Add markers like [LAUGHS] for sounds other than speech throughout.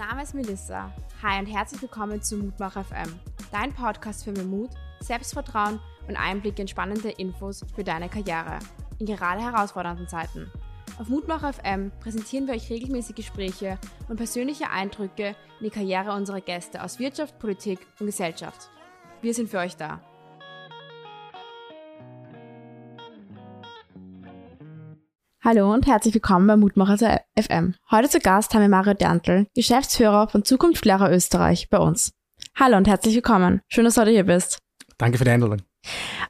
Name ist Melissa. Hi und herzlich willkommen zu Mutmach FM, dein Podcast für mehr Mut, Selbstvertrauen und Einblick in spannende Infos für deine Karriere in gerade herausfordernden Zeiten. Auf Mutmach FM präsentieren wir euch regelmäßig Gespräche und persönliche Eindrücke in die Karriere unserer Gäste aus Wirtschaft, Politik und Gesellschaft. Wir sind für euch da. Hallo und herzlich willkommen bei Mutmacher FM. Heute zu Gast haben wir Mario Derntl, Geschäftsführer von Zukunftslehrer Österreich, bei uns. Hallo und herzlich willkommen. Schön, dass du heute hier bist. Danke für die Einladung.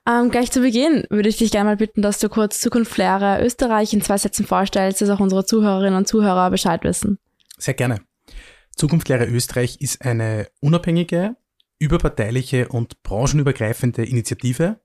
Ähm, gleich zu Beginn würde ich dich gerne mal bitten, dass du kurz Zukunftslehrer Österreich in zwei Sätzen vorstellst, dass auch unsere Zuhörerinnen und Zuhörer Bescheid wissen. Sehr gerne. Zukunftslehrer Österreich ist eine unabhängige, überparteiliche und branchenübergreifende Initiative,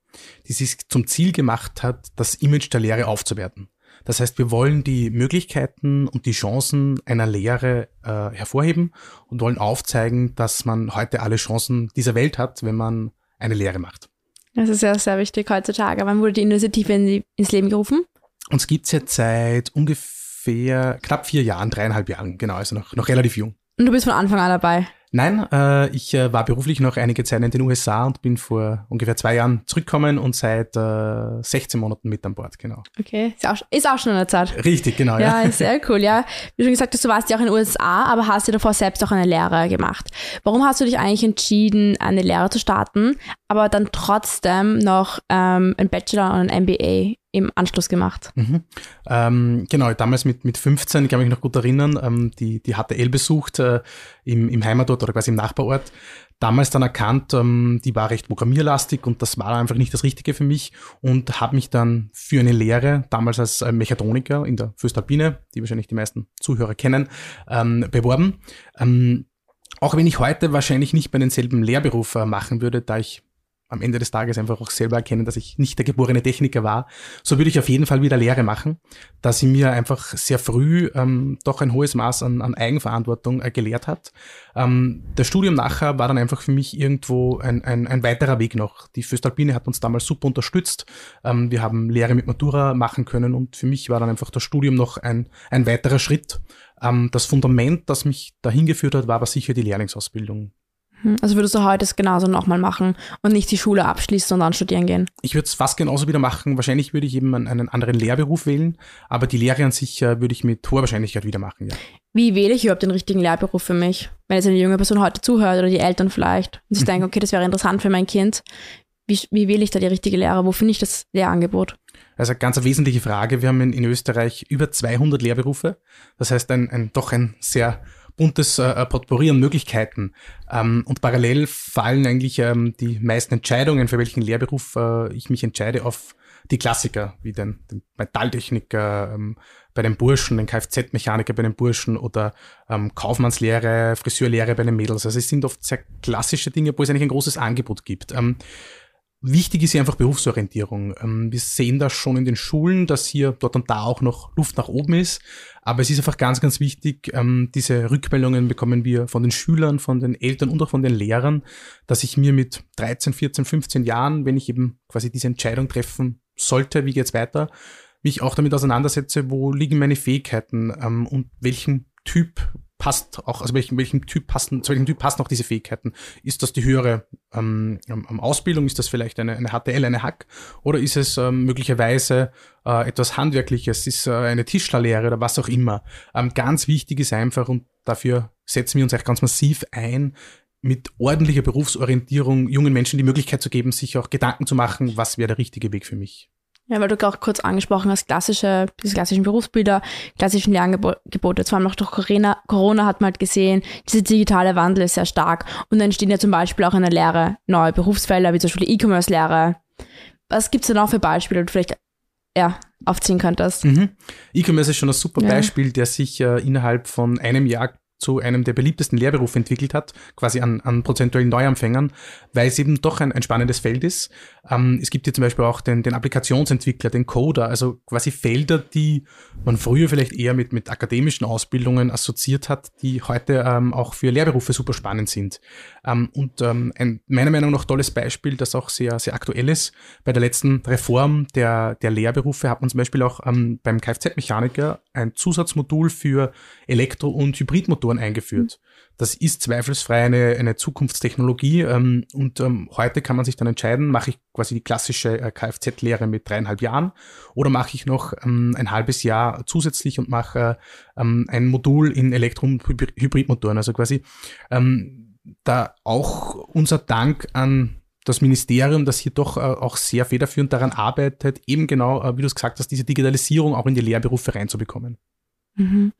die sich zum Ziel gemacht hat, das Image der Lehre aufzuwerten. Das heißt, wir wollen die Möglichkeiten und die Chancen einer Lehre äh, hervorheben und wollen aufzeigen, dass man heute alle Chancen dieser Welt hat, wenn man eine Lehre macht. Das ist ja sehr wichtig heutzutage. Wann wurde die Initiative in ins Leben gerufen? Uns gibt es jetzt seit ungefähr knapp vier Jahren, dreieinhalb Jahren, genau, also noch, noch relativ jung. Und du bist von Anfang an dabei? Nein, äh, ich äh, war beruflich noch einige Zeit in den USA und bin vor ungefähr zwei Jahren zurückgekommen und seit äh, 16 Monaten mit an Bord, genau. Okay, ist auch, ist auch schon eine Zeit. Richtig, genau. Ja, ja. sehr cool, ja. Wie schon gesagt du warst ja auch in den USA, aber hast ja davor selbst auch eine Lehre gemacht. Warum hast du dich eigentlich entschieden, eine Lehre zu starten, aber dann trotzdem noch ähm, ein Bachelor und ein MBA im Anschluss gemacht. Mhm. Ähm, genau, damals mit, mit 15, ich kann mich noch gut erinnern, ähm, die, die HTL besucht äh, im, im Heimatort oder quasi im Nachbarort. Damals dann erkannt, ähm, die war recht programmierlastig und das war einfach nicht das Richtige für mich und habe mich dann für eine Lehre, damals als äh, Mechatroniker in der Föstalpine, die wahrscheinlich die meisten Zuhörer kennen, ähm, beworben. Ähm, auch wenn ich heute wahrscheinlich nicht mehr denselben Lehrberuf äh, machen würde, da ich am Ende des Tages einfach auch selber erkennen, dass ich nicht der geborene Techniker war, so würde ich auf jeden Fall wieder Lehre machen, da sie mir einfach sehr früh ähm, doch ein hohes Maß an, an Eigenverantwortung äh, gelehrt hat. Ähm, das Studium nachher war dann einfach für mich irgendwo ein, ein, ein weiterer Weg noch. Die Föstalpine hat uns damals super unterstützt. Ähm, wir haben Lehre mit Matura machen können und für mich war dann einfach das Studium noch ein, ein weiterer Schritt. Ähm, das Fundament, das mich dahin geführt hat, war aber sicher die Lehrlingsausbildung. Hm, also würdest du heute es genauso nochmal machen und nicht die Schule abschließen und dann studieren gehen? Ich würde es fast genauso wieder machen. Wahrscheinlich würde ich eben einen anderen Lehrberuf wählen, aber die Lehre an sich äh, würde ich mit hoher Wahrscheinlichkeit wieder machen, ja. Wie wähle ich überhaupt den richtigen Lehrberuf für mich? Wenn jetzt eine junge Person heute zuhört oder die Eltern vielleicht und sich mhm. denken, okay, das wäre interessant für mein Kind. Wie, wie wähle ich da die richtige Lehre? Wo finde ich das Lehrangebot? Also ganz eine wesentliche Frage. Wir haben in, in Österreich über 200 Lehrberufe. Das heißt, ein, ein doch ein sehr buntes äh, Potpourri an Möglichkeiten. Ähm, und parallel fallen eigentlich ähm, die meisten Entscheidungen, für welchen Lehrberuf äh, ich mich entscheide, auf die Klassiker, wie den, den Metalltechniker ähm, bei den Burschen, den Kfz-Mechaniker bei den Burschen oder ähm, Kaufmannslehre, Friseurlehre bei den Mädels. Also es sind oft sehr klassische Dinge, wo es eigentlich ein großes Angebot gibt. Ähm, Wichtig ist hier einfach Berufsorientierung. Ähm, wir sehen das schon in den Schulen, dass hier dort und da auch noch Luft nach oben ist. Aber es ist einfach ganz, ganz wichtig, ähm, diese Rückmeldungen bekommen wir von den Schülern, von den Eltern und auch von den Lehrern, dass ich mir mit 13, 14, 15 Jahren, wenn ich eben quasi diese Entscheidung treffen sollte, wie geht's weiter, mich auch damit auseinandersetze, wo liegen meine Fähigkeiten ähm, und welchen Typ passt auch, also welchem, welchem Typ passen, zu welchem Typ passen auch diese Fähigkeiten? Ist das die höhere ähm, ähm Ausbildung? Ist das vielleicht eine, eine HTL, eine Hack? Oder ist es ähm, möglicherweise äh, etwas Handwerkliches? Ist äh, eine Tischlerlehre oder was auch immer? Ähm, ganz wichtig ist einfach, und dafür setzen wir uns echt ganz massiv ein, mit ordentlicher Berufsorientierung jungen Menschen die Möglichkeit zu geben, sich auch Gedanken zu machen, was wäre der richtige Weg für mich. Ja, weil du auch kurz angesprochen hast, klassische, diese klassischen Berufsbilder, klassischen Lerngebote. Vor allem auch durch Corona, Corona hat man halt gesehen, dieser digitale Wandel ist sehr stark. Und dann entstehen ja zum Beispiel auch in der Lehre neue Berufsfelder, wie zum Beispiel E-Commerce-Lehre. Was gibt's denn auch für Beispiele, die du vielleicht ja, aufziehen könntest? Mhm. E-Commerce ist schon ein super ja. Beispiel, der sich äh, innerhalb von einem Jahr zu einem der beliebtesten Lehrberufe entwickelt hat, quasi an, an prozentuellen Neuanfängern, weil es eben doch ein, ein spannendes Feld ist. Ähm, es gibt hier zum Beispiel auch den, den Applikationsentwickler, den Coder, also quasi Felder, die man früher vielleicht eher mit, mit akademischen Ausbildungen assoziiert hat, die heute ähm, auch für Lehrberufe super spannend sind. Ähm, und ähm, ein meiner Meinung nach tolles Beispiel, das auch sehr, sehr aktuell ist. Bei der letzten Reform der, der Lehrberufe hat man zum Beispiel auch ähm, beim Kfz-Mechaniker ein Zusatzmodul für Elektro- und Hybridmotoren eingeführt. Das ist zweifelsfrei eine, eine Zukunftstechnologie ähm, und ähm, heute kann man sich dann entscheiden, mache ich quasi die klassische äh, Kfz-Lehre mit dreieinhalb Jahren oder mache ich noch ähm, ein halbes Jahr zusätzlich und mache ähm, ein Modul in Elektro- und Hybridmotoren. Also quasi ähm, da auch unser Dank an das Ministerium, das hier doch äh, auch sehr federführend daran arbeitet, eben genau, äh, wie du es gesagt hast, diese Digitalisierung auch in die Lehrberufe reinzubekommen. Mhm.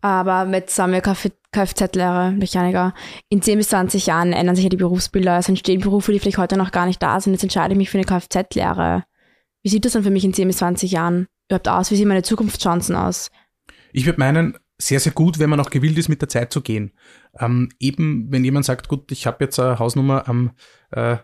Aber mit wir Kfz-Lehrer, Mechaniker, in 10 bis 20 Jahren ändern sich ja die Berufsbilder. Es entstehen Berufe, die vielleicht heute noch gar nicht da sind. Jetzt entscheide ich mich für eine Kfz-Lehre. Wie sieht das dann für mich in 10 bis 20 Jahren überhaupt aus? Wie sehen meine Zukunftschancen aus? Ich würde meinen, sehr, sehr gut, wenn man auch gewillt ist, mit der Zeit zu gehen. Ähm, eben, wenn jemand sagt, gut, ich habe jetzt eine Hausnummer am äh,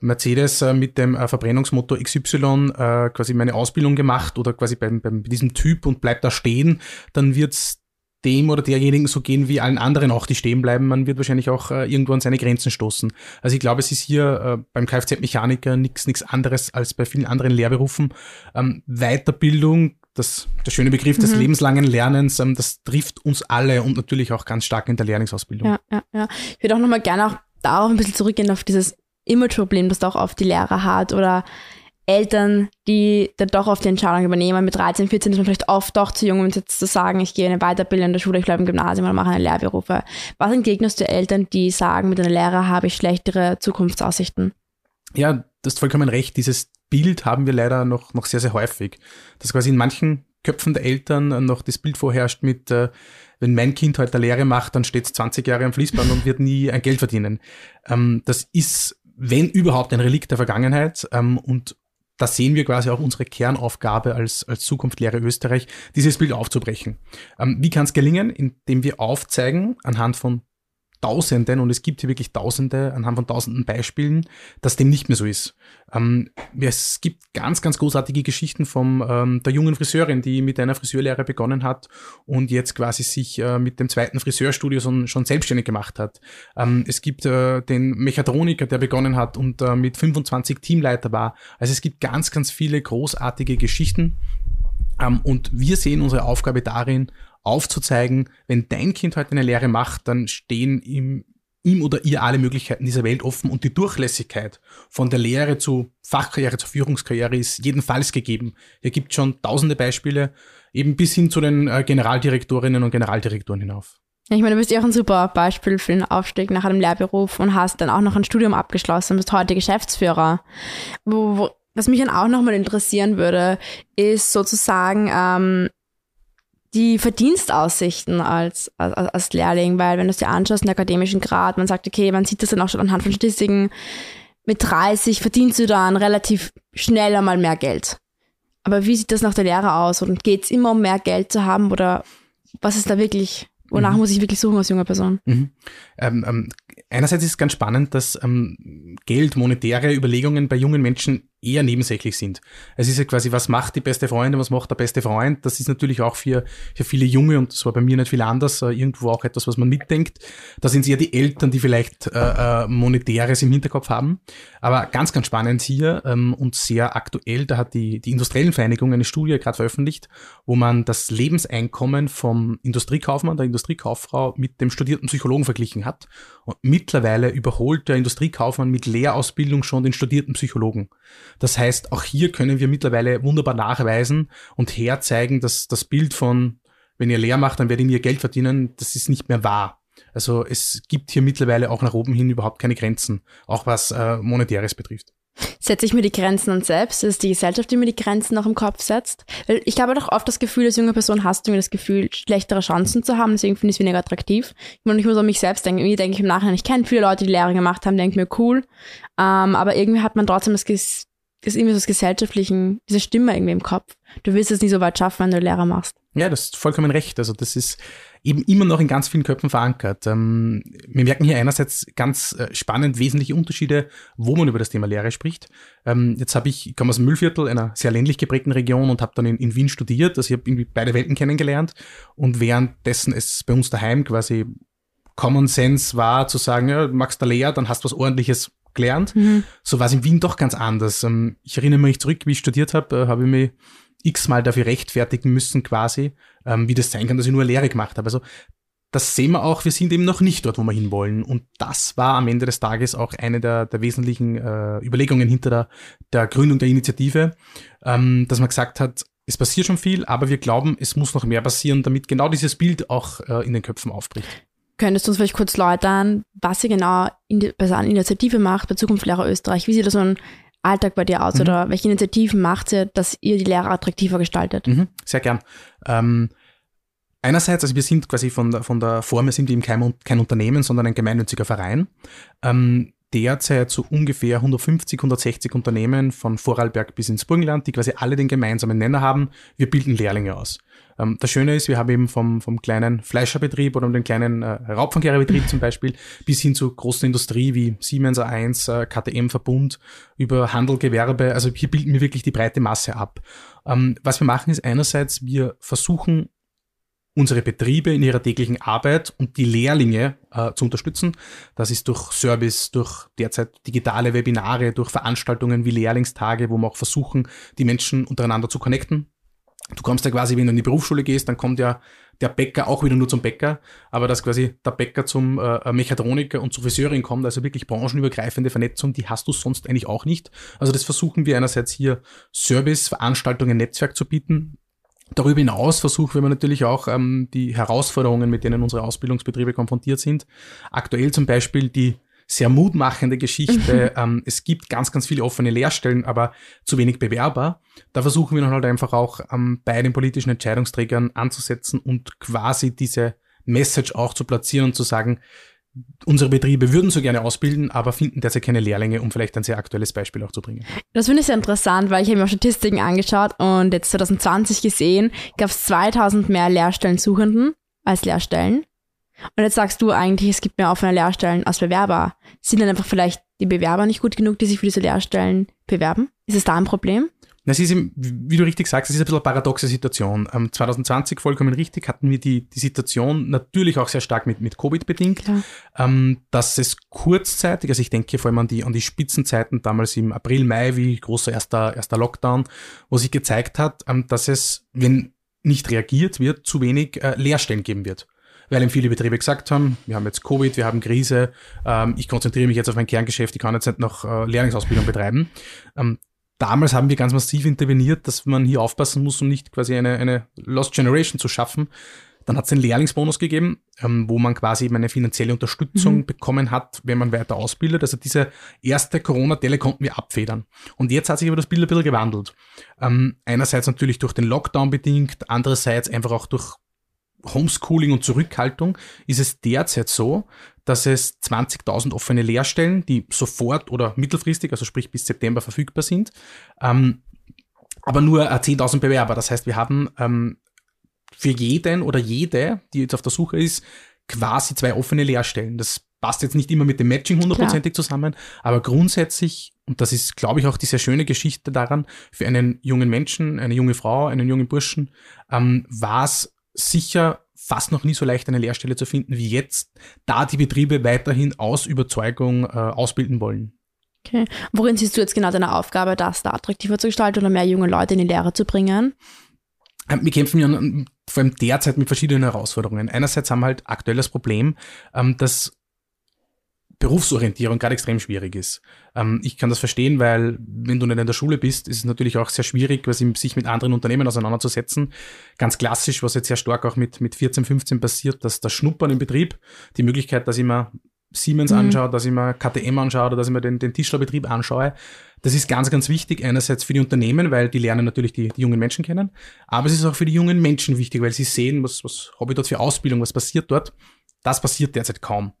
Mercedes äh, mit dem äh, Verbrennungsmotor XY äh, quasi meine Ausbildung gemacht oder quasi beim, beim diesem Typ und bleibt da stehen, dann wird's dem oder derjenigen so gehen wie allen anderen auch, die stehen bleiben. Man wird wahrscheinlich auch äh, irgendwo an seine Grenzen stoßen. Also ich glaube, es ist hier äh, beim Kfz-Mechaniker nichts nichts anderes als bei vielen anderen Lehrberufen. Ähm, Weiterbildung das, der schöne Begriff des mhm. lebenslangen Lernens, ähm, das trifft uns alle und natürlich auch ganz stark in der Lehrlingsausbildung. Ja, ja, ja. Ich würde auch nochmal gerne auch darauf ein bisschen zurückgehen, auf dieses Image-Problem, das doch oft die Lehrer hat oder Eltern, die dann doch oft die Entscheidung übernehmen. Mit 13, 14 ist man vielleicht oft doch zu jung, um jetzt zu sagen, ich gehe in eine Weiterbildung in der Schule, ich bleibe im Gymnasium oder mache eine Lehrberufe. Was entgegnest du Eltern, die sagen, mit einer Lehre habe ich schlechtere Zukunftsaussichten? Ja, du hast vollkommen recht. Dieses Bild haben wir leider noch, noch sehr, sehr häufig. Dass quasi in manchen Köpfen der Eltern noch das Bild vorherrscht mit, äh, wenn mein Kind heute eine Lehre macht, dann steht es 20 Jahre am Fließband und wird nie ein Geld verdienen. Ähm, das ist, wenn überhaupt, ein Relikt der Vergangenheit ähm, und da sehen wir quasi auch unsere Kernaufgabe als, als Zukunftslehre Österreich, dieses Bild aufzubrechen. Ähm, wie kann es gelingen? Indem wir aufzeigen, anhand von Tausenden, und es gibt hier wirklich Tausende, anhand von tausenden Beispielen, dass dem nicht mehr so ist. Ähm, es gibt ganz, ganz großartige Geschichten von ähm, der jungen Friseurin, die mit einer Friseurlehre begonnen hat und jetzt quasi sich äh, mit dem zweiten Friseurstudio schon, schon selbstständig gemacht hat. Ähm, es gibt äh, den Mechatroniker, der begonnen hat und äh, mit 25 Teamleiter war. Also es gibt ganz, ganz viele großartige Geschichten. Ähm, und wir sehen unsere Aufgabe darin, aufzuzeigen, wenn dein Kind heute eine Lehre macht, dann stehen ihm, ihm oder ihr alle Möglichkeiten dieser Welt offen und die Durchlässigkeit von der Lehre zu Fachkarriere, zur Führungskarriere ist jedenfalls gegeben. Hier gibt schon tausende Beispiele, eben bis hin zu den äh, Generaldirektorinnen und Generaldirektoren hinauf. Ich meine, du bist ja auch ein super Beispiel für den Aufstieg nach einem Lehrberuf und hast dann auch noch ein Studium abgeschlossen, bist heute Geschäftsführer. Wo, wo, was mich dann auch nochmal interessieren würde, ist sozusagen, ähm, die Verdienstaussichten als, als, als Lehrling, weil wenn du es dir anschaust, einen akademischen Grad, man sagt, okay, man sieht das dann auch schon anhand von Statistiken, mit 30 verdienst du dann relativ schnell einmal mehr Geld. Aber wie sieht das nach der Lehre aus? Und geht es immer um mehr Geld zu haben oder was ist da wirklich, wonach mhm. muss ich wirklich suchen als junge Person? Mhm. Ähm, ähm, einerseits ist es ganz spannend, dass ähm, Geld, monetäre Überlegungen bei jungen Menschen eher nebensächlich sind. Es ist ja quasi, was macht die beste Freundin, was macht der beste Freund? Das ist natürlich auch für, für viele Junge, und das war bei mir nicht viel anders, äh, irgendwo auch etwas, was man mitdenkt. Da sind es eher die Eltern, die vielleicht äh, äh, Monetäres im Hinterkopf haben. Aber ganz, ganz spannend hier ähm, und sehr aktuell, da hat die, die Industriellen Vereinigung eine Studie gerade veröffentlicht, wo man das Lebenseinkommen vom Industriekaufmann, der Industriekauffrau mit dem studierten Psychologen verglichen hat. Und mittlerweile überholt der Industriekaufmann mit Lehrausbildung schon den studierten Psychologen. Das heißt, auch hier können wir mittlerweile wunderbar nachweisen und herzeigen, dass das Bild von, wenn ihr leer macht, dann werdet ihr Geld verdienen, das ist nicht mehr wahr. Also es gibt hier mittlerweile auch nach oben hin überhaupt keine Grenzen, auch was äh, Monetäres betrifft. Setze ich mir die Grenzen an selbst? Ist es die Gesellschaft, die mir die Grenzen noch im Kopf setzt? Weil ich habe doch oft das Gefühl, als junge Person hast du mir das Gefühl, schlechtere Chancen zu haben, deswegen finde ich es weniger attraktiv. Ich, meine, ich muss an mich selbst denken. Irgendwie denke ich im Nachhinein, ich kenne viele Leute, die Lehre gemacht haben, denke mir, cool. Ähm, aber irgendwie hat man trotzdem das, ist irgendwie so das Gesellschaftlichen, diese Stimme irgendwie im Kopf. Du willst es nicht so weit schaffen, wenn du Lehrer machst. Ja, das ist vollkommen recht. Also das ist eben immer noch in ganz vielen Köpfen verankert. Ähm, wir merken hier einerseits ganz äh, spannend wesentliche Unterschiede, wo man über das Thema Lehre spricht. Ähm, jetzt habe ich, ich komme aus dem Müllviertel, einer sehr ländlich geprägten Region und habe dann in, in, Wien studiert. Also ich habe irgendwie beide Welten kennengelernt und währenddessen es bei uns daheim quasi Common Sense war, zu sagen, ja, magst du Lehre, dann hast du was ordentliches gelernt. Mhm. So war es in Wien doch ganz anders. Ähm, ich erinnere mich zurück, wie ich studiert habe, äh, habe ich mich x-mal dafür rechtfertigen müssen quasi, ähm, wie das sein kann, dass ich nur Lehre gemacht habe. Also das sehen wir auch, wir sind eben noch nicht dort, wo wir hinwollen. Und das war am Ende des Tages auch eine der, der wesentlichen äh, Überlegungen hinter der, der Gründung der Initiative, ähm, dass man gesagt hat, es passiert schon viel, aber wir glauben, es muss noch mehr passieren, damit genau dieses Bild auch äh, in den Köpfen aufbricht. Könntest du uns vielleicht kurz läutern, was ihr genau in bei so einer Initiative macht, bei Zukunftslehrer Österreich? Wie sieht das so ein Alltag bei dir aus mhm. oder welche Initiativen macht ihr, dass ihr die Lehrer attraktiver gestaltet? Mhm, sehr gern. Ähm, einerseits, also wir sind quasi von der, von der Form, wir sind eben kein, kein Unternehmen, sondern ein gemeinnütziger Verein. Ähm, derzeit so ungefähr 150, 160 Unternehmen von Vorarlberg bis ins Burgenland, die quasi alle den gemeinsamen Nenner haben. Wir bilden Lehrlinge aus. Ähm, das Schöne ist, wir haben eben vom, vom kleinen Fleischerbetrieb oder den kleinen äh, Raubfangkehrebetrieb zum Beispiel bis hin zu großen Industrie wie Siemens A1, äh, KTM Verbund, über Handel, Gewerbe. Also hier bilden wir wirklich die breite Masse ab. Ähm, was wir machen ist einerseits, wir versuchen unsere Betriebe in ihrer täglichen Arbeit und die Lehrlinge äh, zu unterstützen. Das ist durch Service, durch derzeit digitale Webinare, durch Veranstaltungen wie Lehrlingstage, wo wir auch versuchen, die Menschen untereinander zu connecten. Du kommst ja quasi, wenn du in die Berufsschule gehst, dann kommt ja der Bäcker auch wieder nur zum Bäcker, aber dass quasi der Bäcker zum äh, Mechatroniker und zur Friseurin kommt, also wirklich branchenübergreifende Vernetzung, die hast du sonst eigentlich auch nicht. Also das versuchen wir einerseits hier Service, Veranstaltungen, Netzwerk zu bieten, Darüber hinaus versuchen wir natürlich auch ähm, die Herausforderungen, mit denen unsere Ausbildungsbetriebe konfrontiert sind. Aktuell zum Beispiel die sehr mutmachende Geschichte. ähm, es gibt ganz, ganz viele offene Lehrstellen, aber zu wenig Bewerber. Da versuchen wir dann halt einfach auch ähm, bei den politischen Entscheidungsträgern anzusetzen und quasi diese Message auch zu platzieren und zu sagen, unsere Betriebe würden so gerne ausbilden, aber finden derzeit keine Lehrlinge, um vielleicht ein sehr aktuelles Beispiel auch zu bringen. Das finde ich sehr interessant, weil ich habe mir Statistiken angeschaut und jetzt 2020 gesehen, gab es 2000 mehr Lehrstellensuchenden als Lehrstellen. Und jetzt sagst du eigentlich, es gibt mehr offene Lehrstellen als Bewerber. Sind dann einfach vielleicht die Bewerber nicht gut genug, die sich für diese Lehrstellen bewerben? Ist es da ein Problem? Das ist, wie du richtig sagst, es ist ein bisschen eine paradoxe Situation. 2020, vollkommen richtig, hatten wir die, die Situation natürlich auch sehr stark mit, mit Covid bedingt, ähm, dass es kurzzeitig, also ich denke vor allem an die, an die Spitzenzeiten damals im April, Mai, wie großer erster, erster Lockdown, wo sich gezeigt hat, ähm, dass es, wenn nicht reagiert wird, zu wenig äh, Lehrstellen geben wird weil eben viele Betriebe gesagt haben, wir haben jetzt Covid, wir haben Krise, ähm, ich konzentriere mich jetzt auf mein Kerngeschäft, ich kann jetzt nicht noch äh, Lehrlingsausbildung betreiben. Ähm, damals haben wir ganz massiv interveniert, dass man hier aufpassen muss, um nicht quasi eine, eine Lost Generation zu schaffen. Dann hat es den Lehrlingsbonus gegeben, ähm, wo man quasi eben eine finanzielle Unterstützung mhm. bekommen hat, wenn man weiter ausbildet. Also diese erste Corona-Delle konnten wir abfedern. Und jetzt hat sich aber das Bild ein bisschen gewandelt. Ähm, einerseits natürlich durch den Lockdown bedingt, andererseits einfach auch durch Homeschooling und Zurückhaltung ist es derzeit so, dass es 20.000 offene Lehrstellen, die sofort oder mittelfristig, also sprich bis September verfügbar sind, ähm, aber nur 10.000 äh, Bewerber. Das heißt, wir haben ähm, für jeden oder jede, die jetzt auf der Suche ist, quasi zwei offene Lehrstellen. Das passt jetzt nicht immer mit dem Matching hundertprozentig zusammen, aber grundsätzlich, und das ist, glaube ich, auch die sehr schöne Geschichte daran, für einen jungen Menschen, eine junge Frau, einen jungen Burschen, ähm, war es sicher fast noch nie so leicht eine Lehrstelle zu finden wie jetzt, da die Betriebe weiterhin aus Überzeugung äh, ausbilden wollen. Okay. Worin siehst du jetzt genau deine Aufgabe, das da attraktiver zu gestalten oder mehr junge Leute in die Lehre zu bringen? Ähm, wir kämpfen ja vor allem derzeit mit verschiedenen Herausforderungen. Einerseits haben wir halt aktuell das Problem, ähm, dass Berufsorientierung gerade extrem schwierig ist. Ähm, ich kann das verstehen, weil wenn du nicht in der Schule bist, ist es natürlich auch sehr schwierig, sich mit anderen Unternehmen auseinanderzusetzen. Ganz klassisch, was jetzt sehr stark auch mit, mit 14, 15 passiert, dass das Schnuppern im Betrieb, die Möglichkeit, dass ich mir Siemens mhm. anschaue, dass ich mir KTM anschaue oder dass ich mir den, den Tischlerbetrieb anschaue. Das ist ganz, ganz wichtig. Einerseits für die Unternehmen, weil die lernen natürlich die, die jungen Menschen kennen. Aber es ist auch für die jungen Menschen wichtig, weil sie sehen, was, was habe ich dort für Ausbildung, was passiert dort. Das passiert derzeit kaum.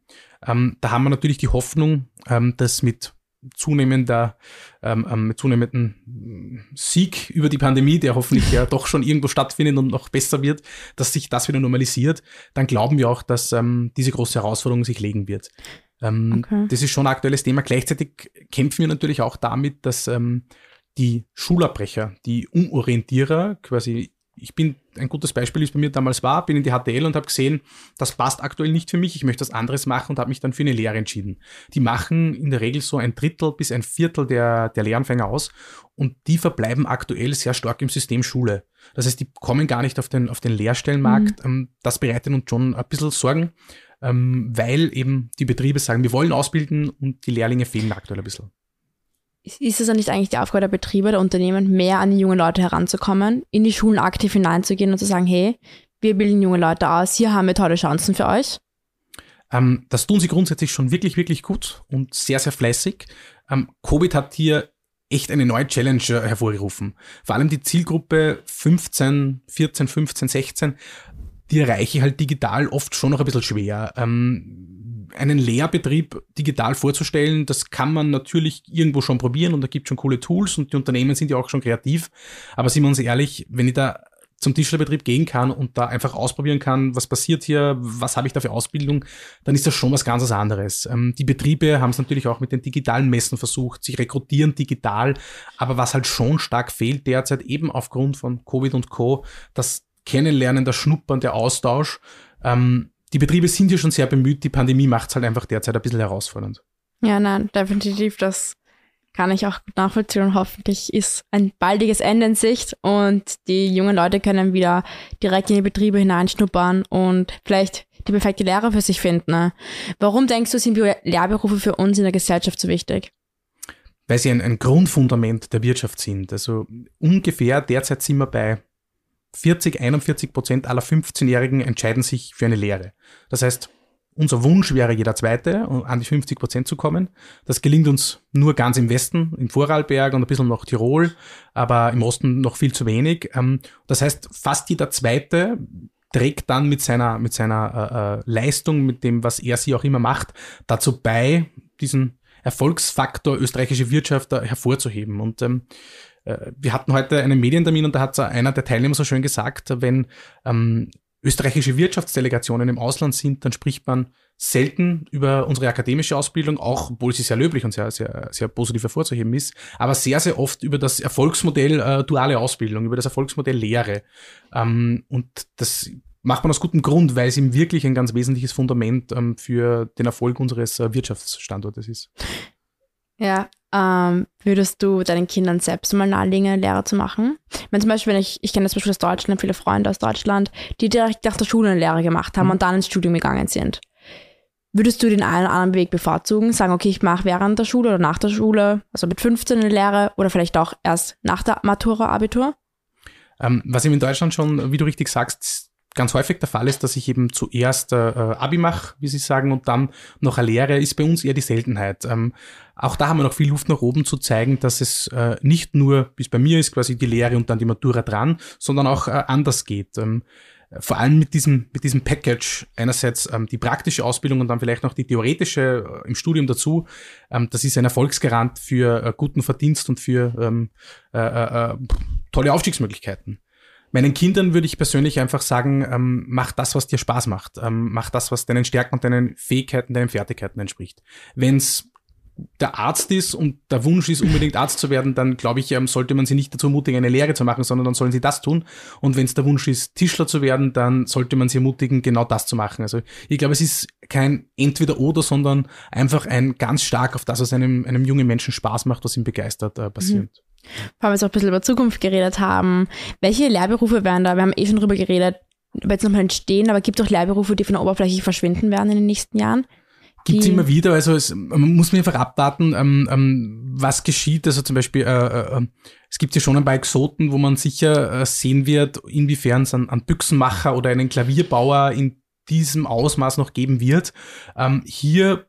Ähm, da haben wir natürlich die Hoffnung, ähm, dass mit zunehmender, ähm, ähm mit zunehmendem Sieg über die Pandemie, der hoffentlich ja [LAUGHS] doch schon irgendwo stattfindet und noch besser wird, dass sich das wieder normalisiert, dann glauben wir auch, dass ähm, diese große Herausforderung sich legen wird. Ähm, okay. Das ist schon ein aktuelles Thema. Gleichzeitig kämpfen wir natürlich auch damit, dass ähm, die Schulabbrecher, die Umorientierer quasi ich bin, ein gutes Beispiel, wie es bei mir damals war, bin in die HTL und habe gesehen, das passt aktuell nicht für mich, ich möchte was anderes machen und habe mich dann für eine Lehre entschieden. Die machen in der Regel so ein Drittel bis ein Viertel der, der Lehranfänger aus und die verbleiben aktuell sehr stark im System Schule. Das heißt, die kommen gar nicht auf den, auf den Lehrstellenmarkt. Mhm. Ähm, das bereitet uns schon ein bisschen Sorgen, ähm, weil eben die Betriebe sagen, wir wollen ausbilden und die Lehrlinge fehlen aktuell ein bisschen ist es dann nicht eigentlich die Aufgabe der Betriebe, der Unternehmen, mehr an die jungen Leute heranzukommen, in die Schulen aktiv hineinzugehen und zu sagen, hey, wir bilden junge Leute aus, hier haben wir tolle Chancen für euch? Ähm, das tun sie grundsätzlich schon wirklich, wirklich gut und sehr, sehr fleißig. Ähm, Covid hat hier echt eine neue Challenge äh, hervorgerufen. Vor allem die Zielgruppe 15, 14, 15, 16, die erreiche ich halt digital oft schon noch ein bisschen schwer. Ähm, einen Lehrbetrieb digital vorzustellen, das kann man natürlich irgendwo schon probieren und da gibt schon coole Tools und die Unternehmen sind ja auch schon kreativ. Aber sind wir uns ehrlich, wenn ich da zum Tischlerbetrieb gehen kann und da einfach ausprobieren kann, was passiert hier, was habe ich da für Ausbildung, dann ist das schon was ganz anderes. Ähm, die Betriebe haben es natürlich auch mit den digitalen Messen versucht, sich rekrutieren digital, aber was halt schon stark fehlt derzeit eben aufgrund von Covid und Co., das Kennenlernen, das Schnuppern, der Austausch, ähm, die Betriebe sind ja schon sehr bemüht, die Pandemie macht es halt einfach derzeit ein bisschen herausfordernd. Ja, nein, definitiv, das kann ich auch nachvollziehen und hoffentlich ist ein baldiges Ende in Sicht und die jungen Leute können wieder direkt in die Betriebe hineinschnuppern und vielleicht die perfekte Lehre für sich finden. Ne? Warum denkst du, sind Lehrberufe für uns in der Gesellschaft so wichtig? Weil sie ein, ein Grundfundament der Wirtschaft sind. Also ungefähr derzeit sind wir bei 40, 41 Prozent aller 15-Jährigen entscheiden sich für eine Lehre. Das heißt, unser Wunsch wäre jeder Zweite, an die 50 Prozent zu kommen. Das gelingt uns nur ganz im Westen, im Vorarlberg und ein bisschen noch Tirol, aber im Osten noch viel zu wenig. Ähm, das heißt, fast jeder Zweite trägt dann mit seiner, mit seiner äh, äh, Leistung, mit dem, was er sie auch immer macht, dazu bei, diesen Erfolgsfaktor österreichische Wirtschaft hervorzuheben. Und ähm, äh, wir hatten heute einen Medientermin und da hat einer der Teilnehmer so schön gesagt, wenn ähm, österreichische Wirtschaftsdelegationen im Ausland sind, dann spricht man selten über unsere akademische Ausbildung, auch obwohl sie sehr löblich und sehr, sehr, sehr positiv hervorzuheben ist, aber sehr, sehr oft über das Erfolgsmodell äh, duale Ausbildung, über das Erfolgsmodell Lehre. Ähm, und das macht man aus gutem Grund, weil es ihm wirklich ein ganz wesentliches Fundament ähm, für den Erfolg unseres äh, Wirtschaftsstandortes ist. Ja, ähm, würdest du deinen Kindern selbst mal nahelegen, Lehrer zu machen? Ich meine, zum Beispiel, wenn ich, ich kenne das Beispiel aus Deutschland, viele Freunde aus Deutschland, die direkt nach der Schule eine Lehre gemacht haben mhm. und dann ins Studium gegangen sind. Würdest du den einen oder anderen Weg bevorzugen? Sagen, okay, ich mache während der Schule oder nach der Schule, also mit 15 eine Lehre oder vielleicht auch erst nach der Matura-Abitur? Ähm, was eben in Deutschland schon, wie du richtig sagst, ganz häufig der Fall ist, dass ich eben zuerst äh, Abi mache, wie Sie sagen, und dann noch eine Lehre, ist bei uns eher die Seltenheit. Ähm, auch da haben wir noch viel Luft nach oben zu zeigen, dass es äh, nicht nur, wie es bei mir ist, quasi die Lehre und dann die Matura dran, sondern auch äh, anders geht. Ähm, vor allem mit diesem, mit diesem Package, einerseits ähm, die praktische Ausbildung und dann vielleicht noch die theoretische äh, im Studium dazu, ähm, das ist ein Erfolgsgarant für äh, guten Verdienst und für ähm, äh, äh, äh tolle Aufstiegsmöglichkeiten meinen Kindern würde ich persönlich einfach sagen, ähm, mach das, was dir Spaß macht. Ähm, mach das, was deinen Stärken und deinen Fähigkeiten, deinen Fertigkeiten entspricht. Wenn's der Arzt ist und der Wunsch ist, unbedingt Arzt zu werden, dann glaube ich, ähm, sollte man sie nicht dazu ermutigen, eine Lehre zu machen, sondern dann sollen sie das tun. Und wenn es der Wunsch ist, Tischler zu werden, dann sollte man sie ermutigen, genau das zu machen. Also ich glaube, es ist kein Entweder-Oder, sondern einfach ein ganz stark auf das, was einem, einem jungen Menschen Spaß macht, was ihn begeistert, äh, passiert. Mhm. Vor allem jetzt auch ein bisschen über Zukunft geredet haben. Welche Lehrberufe werden da? Wir haben eh schon drüber geredet, ob jetzt nochmal entstehen, aber gibt es auch Lehrberufe, die von der Oberfläche verschwinden werden in den nächsten Jahren? Gibt es immer wieder, also es, man muss mir einfach abwarten, ähm, ähm, was geschieht. Also zum Beispiel, äh, äh, ähm, es gibt ja schon ein paar Exoten, wo man sicher äh, sehen wird, inwiefern es einen, einen Büchsenmacher oder einen Klavierbauer in diesem Ausmaß noch geben wird. Ähm, hier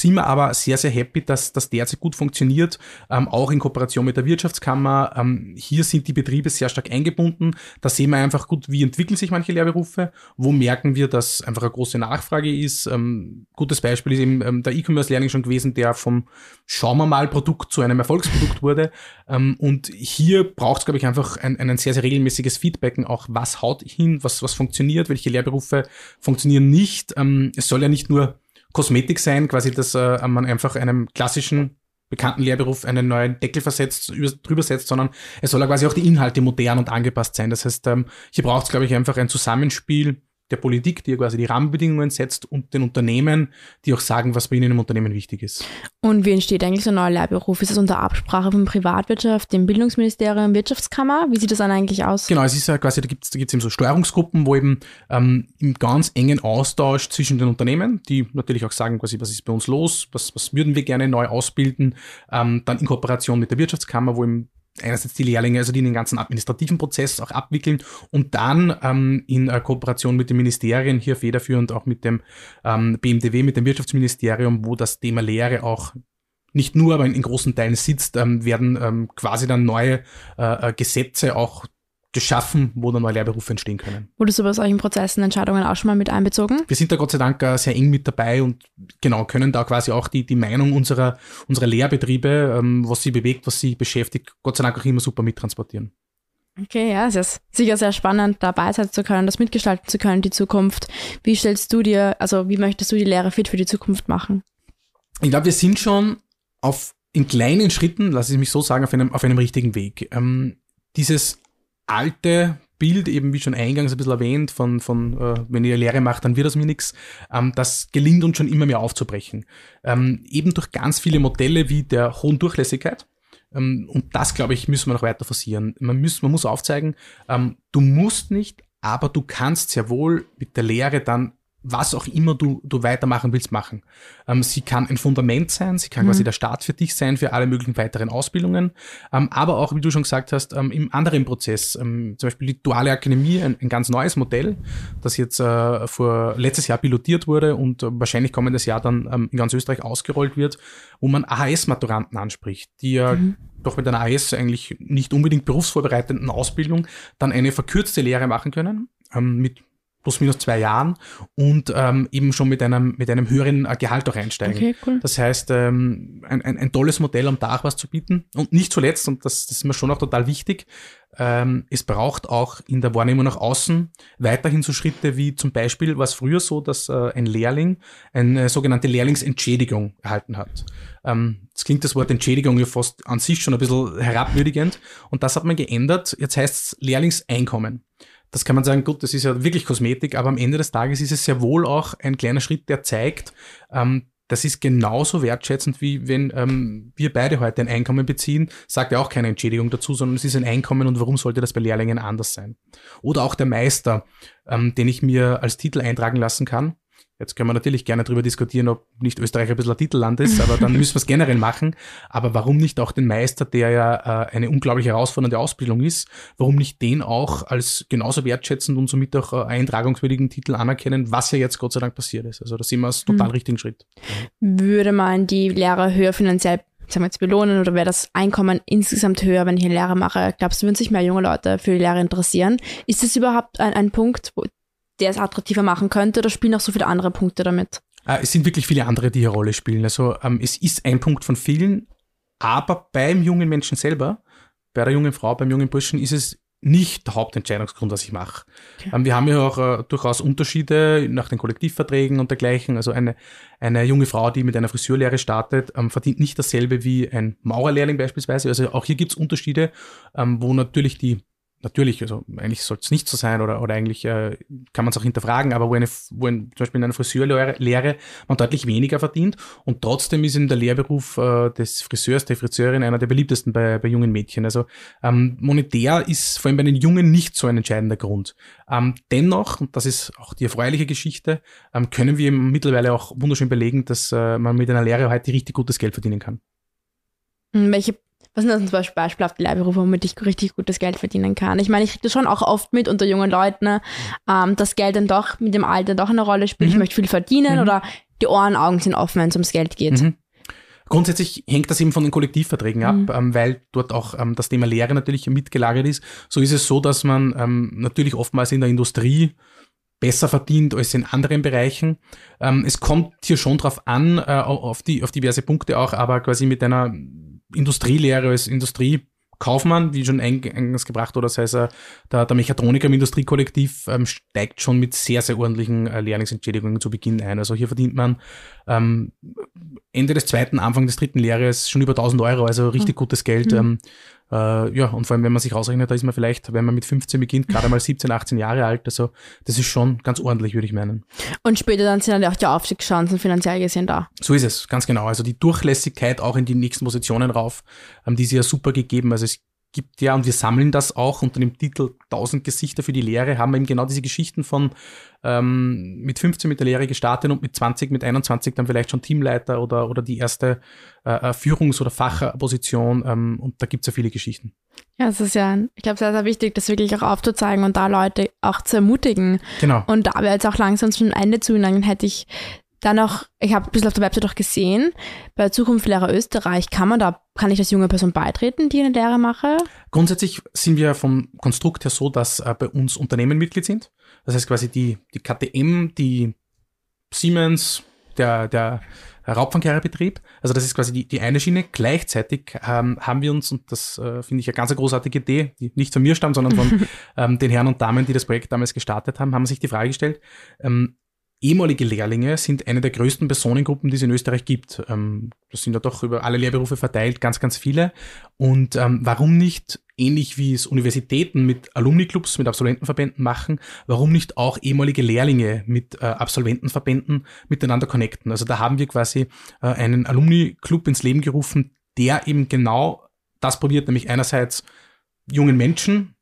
sind wir aber sehr, sehr happy, dass das derzeit gut funktioniert, ähm, auch in Kooperation mit der Wirtschaftskammer. Ähm, hier sind die Betriebe sehr stark eingebunden. Da sehen wir einfach gut, wie entwickeln sich manche Lehrberufe, wo merken wir, dass einfach eine große Nachfrage ist. Ähm, gutes Beispiel ist eben ähm, der E-Commerce-Learning schon gewesen, der vom Schauen wir mal Produkt zu einem Erfolgsprodukt wurde. Ähm, und hier braucht es, glaube ich, einfach ein, ein sehr, sehr regelmäßiges Feedbacken, auch was haut hin, was, was funktioniert, welche Lehrberufe funktionieren nicht. Ähm, es soll ja nicht nur Kosmetik sein, quasi, dass äh, man einfach einem klassischen bekannten Lehrberuf einen neuen Deckel versetzt, drüber setzt, sondern es soll ja quasi auch die Inhalte modern und angepasst sein. Das heißt, ähm, hier braucht es, glaube ich, einfach ein Zusammenspiel der Politik, die ja quasi die Rahmenbedingungen setzt und den Unternehmen, die auch sagen, was bei ihnen im Unternehmen wichtig ist. Und wie entsteht eigentlich so ein neuer Lehrberuf? Ist das unter Absprache von Privatwirtschaft, dem Bildungsministerium, Wirtschaftskammer? Wie sieht das dann eigentlich aus? Genau, es ist ja quasi, da gibt es da gibt's eben so Steuerungsgruppen, wo eben ähm, im ganz engen Austausch zwischen den Unternehmen, die natürlich auch sagen, quasi, was ist bei uns los, was, was würden wir gerne neu ausbilden, ähm, dann in Kooperation mit der Wirtschaftskammer, wo eben einerseits die Lehrlinge, also die den ganzen administrativen Prozess auch abwickeln und dann ähm, in äh, Kooperation mit den Ministerien, hier federführend auch mit dem ähm, BMDW, mit dem Wirtschaftsministerium, wo das Thema Lehre auch nicht nur, aber in, in großen Teilen sitzt, ähm, werden ähm, quasi dann neue äh, äh Gesetze auch geschaffen, wo dann neue Lehrberufe entstehen können. Wurdest du bei solchen Prozessen, Entscheidungen auch schon mal mit einbezogen? Wir sind da Gott sei Dank äh, sehr eng mit dabei und genau können da quasi auch die, die Meinung unserer, unserer Lehrbetriebe, ähm, was sie bewegt, was sie beschäftigt, Gott sei Dank auch immer super mittransportieren. Okay, ja, es ist sicher sehr spannend, dabei sein zu können, das mitgestalten zu können, die Zukunft. Wie stellst du dir, also wie möchtest du die Lehre fit für die Zukunft machen? Ich glaube, wir sind schon auf in kleinen Schritten, lasse ich mich so sagen, auf einem, auf einem richtigen Weg. Ähm, dieses alte Bild, eben wie schon eingangs ein bisschen erwähnt, von, von äh, wenn ihr Lehre macht, dann wird das mir nichts, ähm, das gelingt uns schon immer mehr aufzubrechen. Ähm, eben durch ganz viele Modelle wie der hohen Durchlässigkeit. Ähm, und das, glaube ich, müssen wir noch weiter forcieren. Man muss, man muss aufzeigen, ähm, du musst nicht, aber du kannst sehr wohl mit der Lehre dann was auch immer du, du weitermachen willst, machen. Ähm, sie kann ein Fundament sein, sie kann mhm. quasi der Start für dich sein, für alle möglichen weiteren Ausbildungen, ähm, aber auch, wie du schon gesagt hast, ähm, im anderen Prozess, ähm, zum Beispiel die Duale Akademie, ein, ein ganz neues Modell, das jetzt äh, vor letztes Jahr pilotiert wurde und äh, wahrscheinlich kommendes Jahr dann ähm, in ganz Österreich ausgerollt wird, wo man AHS-Maturanten anspricht, die ja mhm. doch mit einer AHS eigentlich nicht unbedingt berufsvorbereitenden Ausbildung dann eine verkürzte Lehre machen können, ähm, mit plus minus zwei Jahren und ähm, eben schon mit einem, mit einem höheren äh, Gehalt auch einsteigen. Okay, cool. Das heißt, ähm, ein, ein, ein tolles Modell, um da auch was zu bieten. Und nicht zuletzt, und das, das ist mir schon auch total wichtig, ähm, es braucht auch in der Wahrnehmung nach außen weiterhin so Schritte wie zum Beispiel war es früher so, dass äh, ein Lehrling eine sogenannte Lehrlingsentschädigung erhalten hat. Ähm, das klingt das Wort Entschädigung ja fast an sich schon ein bisschen herabwürdigend und das hat man geändert. Jetzt heißt es Lehrlingseinkommen das kann man sagen, gut, das ist ja wirklich Kosmetik, aber am Ende des Tages ist es sehr wohl auch ein kleiner Schritt, der zeigt, ähm, das ist genauso wertschätzend, wie wenn ähm, wir beide heute ein Einkommen beziehen, sagt er auch keine Entschädigung dazu, sondern es ist ein Einkommen und warum sollte das bei Lehrlingen anders sein? Oder auch der Meister, ähm, den ich mir als Titel eintragen lassen kann. Jetzt können wir natürlich gerne darüber diskutieren, ob nicht Österreich ein bisschen ein Titelland ist, aber dann müssen wir es generell machen. Aber warum nicht auch den Meister, der ja äh, eine unglaublich herausfordernde Ausbildung ist, warum nicht den auch als genauso wertschätzend und somit auch äh, eintragungswürdigen Titel anerkennen, was ja jetzt Gott sei Dank passiert ist. Also da sind wir als total mhm. richtigen Schritt. Würde man die Lehrer höher finanziell sagen wir jetzt belohnen oder wäre das Einkommen insgesamt höher, wenn ich eine Lehre mache? Glaubst du, würden sich mehr junge Leute für die Lehre interessieren? Ist das überhaupt ein, ein Punkt, wo der es attraktiver machen könnte oder spielen auch so viele andere Punkte damit? Äh, es sind wirklich viele andere, die hier Rolle spielen. Also ähm, es ist ein Punkt von vielen, aber beim jungen Menschen selber, bei der jungen Frau, beim jungen Burschen ist es nicht der Hauptentscheidungsgrund, was ich mache. Okay. Ähm, wir haben ja auch äh, durchaus Unterschiede nach den Kollektivverträgen und dergleichen. Also eine, eine junge Frau, die mit einer Friseurlehre startet, ähm, verdient nicht dasselbe wie ein Maurerlehrling beispielsweise. Also auch hier gibt es Unterschiede, ähm, wo natürlich die natürlich, also eigentlich soll es nicht so sein oder, oder eigentlich äh, kann man es auch hinterfragen, aber wo, eine, wo ein, zum Beispiel in einer Friseurlehre man deutlich weniger verdient und trotzdem ist in der Lehrberuf äh, des Friseurs, der Friseurin einer der beliebtesten bei, bei jungen Mädchen. Also ähm, monetär ist vor allem bei den Jungen nicht so ein entscheidender Grund. Ähm, dennoch, und das ist auch die erfreuliche Geschichte, ähm, können wir mittlerweile auch wunderschön belegen, dass äh, man mit einer Lehre heute richtig gutes Geld verdienen kann. Welche was sind das zum Beispiel beispielhafte Lehrberufe, womit ich richtig gutes Geld verdienen kann? Ich meine, ich kriege das schon auch oft mit unter jungen Leuten, ne? ähm, dass Geld dann doch mit dem Alter doch eine Rolle spielt. Mhm. Ich möchte viel verdienen mhm. oder die Ohren, Augen sind offen, wenn es ums Geld geht. Mhm. Grundsätzlich hängt das eben von den Kollektivverträgen ab, mhm. ähm, weil dort auch ähm, das Thema Lehre natürlich mitgelagert ist. So ist es so, dass man ähm, natürlich oftmals in der Industrie besser verdient als in anderen Bereichen. Ähm, es kommt hier schon drauf an, äh, auf, die, auf diverse Punkte auch, aber quasi mit einer Industrielehre als Industrie Kaufmann, wie schon eingangs gebracht, oder sei es äh, der, der Mechatroniker im Industriekollektiv, ähm, steigt schon mit sehr, sehr ordentlichen äh, Lehrlingsentschädigungen zu Beginn ein. Also hier verdient man ähm, Ende des zweiten, Anfang des dritten Lehrjahres schon über 1000 Euro, also richtig mhm. gutes Geld. Mhm. Ähm, äh, ja, und vor allem, wenn man sich ausrechnet, da ist man vielleicht, wenn man mit 15 beginnt, gerade mal 17, 18 Jahre alt. Also das ist schon ganz ordentlich, würde ich meinen. Und später dann sind dann auch die Aufstiegschancen finanziell gesehen da. So ist es, ganz genau. Also die Durchlässigkeit auch in die nächsten Positionen rauf, ähm, die ist ja super gegeben. Also es gibt ja, und wir sammeln das auch unter dem Titel 1000 Gesichter für die Lehre, haben wir eben genau diese Geschichten von ähm, mit 15 mit der Lehre gestartet und mit 20, mit 21 dann vielleicht schon Teamleiter oder, oder die erste äh, äh Führungs- oder Fachposition ähm, und da gibt's ja viele Geschichten. Ja, es ist ja, ich glaube, sehr, sehr wichtig, das wirklich auch aufzuzeigen und da Leute auch zu ermutigen. Genau. Und da wir jetzt auch langsam zum Ende zu, dann hätte ich dann auch, ich habe ein bisschen auf der Website auch gesehen, bei Zukunftslehrer Österreich kann man da, kann ich als junge Person beitreten, die eine Lehre mache? Grundsätzlich sind wir vom Konstrukt her so, dass äh, bei uns Unternehmen Mitglied sind. Das heißt quasi die, die KTM, die Siemens, der, der Raubfangkehrebetrieb. Also das ist quasi die, die eine Schiene. Gleichzeitig ähm, haben wir uns, und das äh, finde ich eine ganz großartige Idee, die nicht von mir stammt, sondern von [LAUGHS] ähm, den Herren und Damen, die das Projekt damals gestartet haben, haben sich die Frage gestellt, ähm, ehemalige Lehrlinge sind eine der größten Personengruppen, die es in Österreich gibt. Ähm, das sind ja doch über alle Lehrberufe verteilt, ganz, ganz viele. Und ähm, warum nicht, ähnlich wie es Universitäten mit Alumni-Clubs, mit Absolventenverbänden machen, warum nicht auch ehemalige Lehrlinge mit äh, Absolventenverbänden miteinander connecten? Also da haben wir quasi äh, einen Alumni-Club ins Leben gerufen, der eben genau das probiert, nämlich einerseits jungen Menschen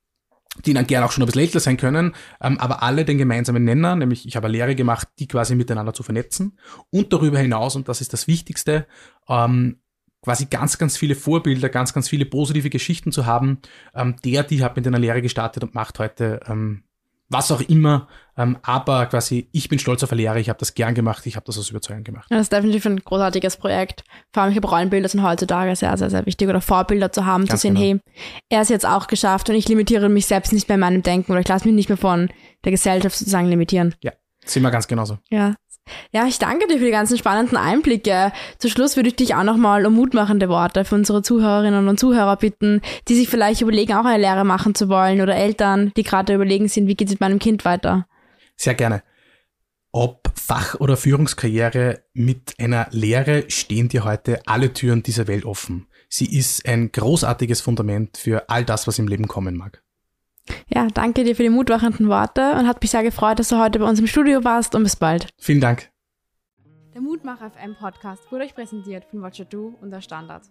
die dann gerne auch schon ein bisschen älter sein können, ähm, aber alle den gemeinsamen Nenner, nämlich ich habe eine Lehre gemacht, die quasi miteinander zu vernetzen und darüber hinaus, und das ist das Wichtigste, ähm, quasi ganz, ganz viele Vorbilder, ganz, ganz viele positive Geschichten zu haben. Ähm, der, die hat mit einer Lehre gestartet und macht heute ähm, was auch immer. Ähm, aber quasi, ich bin stolz auf eine Lehre, ich habe das gern gemacht, ich habe das aus Überzeugung gemacht. Das ist definitiv ein großartiges Projekt. Vor allem, ich glaube, Rollenbilder sind heutzutage sehr, sehr, sehr wichtig oder Vorbilder zu haben, Ganz zu sehen, genau. hey, er ist jetzt auch geschafft und ich limitiere mich selbst nicht mehr in meinem Denken oder ich lasse mich nicht mehr von der Gesellschaft sozusagen limitieren. Ja, sind wir ganz genauso. Ja, ja, ich danke dir für die ganzen spannenden Einblicke. Zu Schluss würde ich dich auch nochmal um mutmachende Worte für unsere Zuhörerinnen und Zuhörer bitten, die sich vielleicht überlegen, auch eine Lehre machen zu wollen oder Eltern, die gerade überlegen sind, wie geht es mit meinem Kind weiter. Sehr gerne. Ob Fach- oder Führungskarriere mit einer Lehre stehen dir heute alle Türen dieser Welt offen. Sie ist ein großartiges Fundament für all das, was im Leben kommen mag. Ja, danke dir für die mutmachenden Worte und hat mich sehr gefreut, dass du heute bei uns im Studio warst und bis bald. Vielen Dank. Der Mutmacher FM Podcast wurde euch präsentiert von Watcher Do und der Standard.